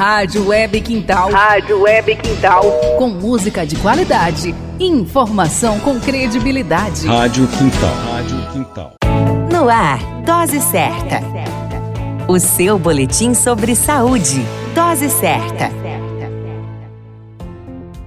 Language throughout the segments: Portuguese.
Rádio Web Quintal. Rádio Web Quintal. Com música de qualidade e informação com credibilidade. Rádio Quintal. Rádio Quintal. No ar, Dose Certa. O seu boletim sobre saúde. Dose Certa.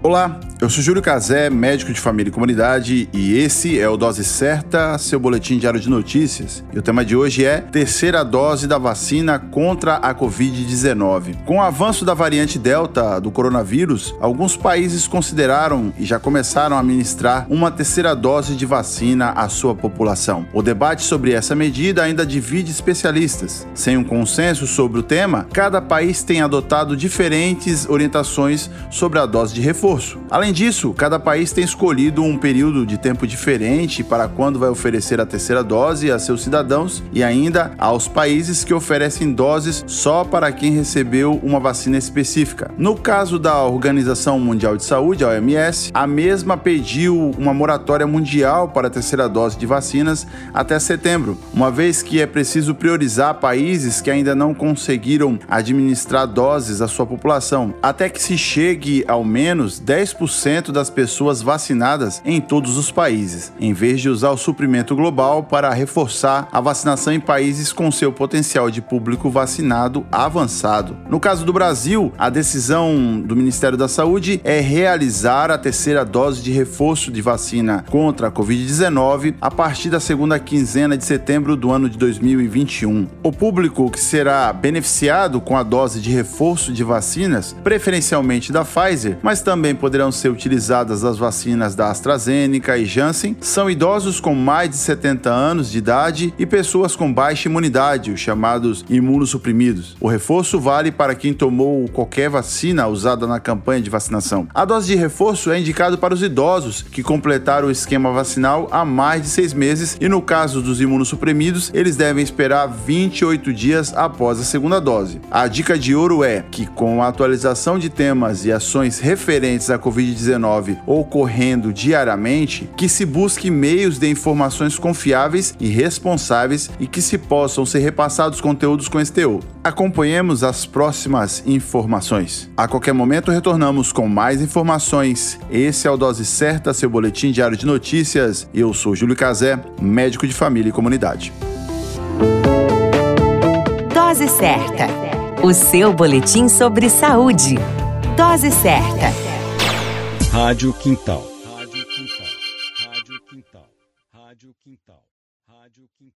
Olá, eu sou Júlio Cazé, médico de família e comunidade, e esse é o Dose Certa, seu boletim diário de notícias. E o tema de hoje é terceira dose da vacina contra a Covid-19. Com o avanço da variante Delta do coronavírus, alguns países consideraram e já começaram a ministrar uma terceira dose de vacina à sua população. O debate sobre essa medida ainda divide especialistas. Sem um consenso sobre o tema, cada país tem adotado diferentes orientações sobre a dose de reforço. Além disso, cada país tem escolhido um período de tempo diferente para quando vai oferecer a terceira dose a seus cidadãos e ainda aos países que oferecem doses só para quem recebeu uma vacina específica. No caso da Organização Mundial de Saúde, a OMS, a mesma pediu uma moratória mundial para a terceira dose de vacinas até setembro, uma vez que é preciso priorizar países que ainda não conseguiram administrar doses à sua população, até que se chegue ao menos 10% 100% das pessoas vacinadas em todos os países, em vez de usar o suprimento global para reforçar a vacinação em países com seu potencial de público vacinado avançado. No caso do Brasil, a decisão do Ministério da Saúde é realizar a terceira dose de reforço de vacina contra a Covid-19 a partir da segunda quinzena de setembro do ano de 2021. O público que será beneficiado com a dose de reforço de vacinas, preferencialmente da Pfizer, mas também poderão ser utilizadas as vacinas da AstraZeneca e Janssen são idosos com mais de 70 anos de idade e pessoas com baixa imunidade, os chamados imunossuprimidos. O reforço vale para quem tomou qualquer vacina usada na campanha de vacinação. A dose de reforço é indicado para os idosos que completaram o esquema vacinal há mais de seis meses e, no caso dos imunossuprimidos, eles devem esperar 28 dias após a segunda dose. A dica de ouro é que, com a atualização de temas e ações referentes à Covid-19, ocorrendo diariamente, que se busque meios de informações confiáveis e responsáveis e que se possam ser repassados conteúdos com STU. Acompanhemos as próximas informações. A qualquer momento retornamos com mais informações. Esse é o Dose Certa, seu boletim diário de notícias. Eu sou Júlio Cazé, médico de família e comunidade. Dose Certa, o seu boletim sobre saúde. Dose Certa. Rádio Quintal. Rádio Quintal. Rádio Quintal. Rádio Quintal. Rádio Quintal.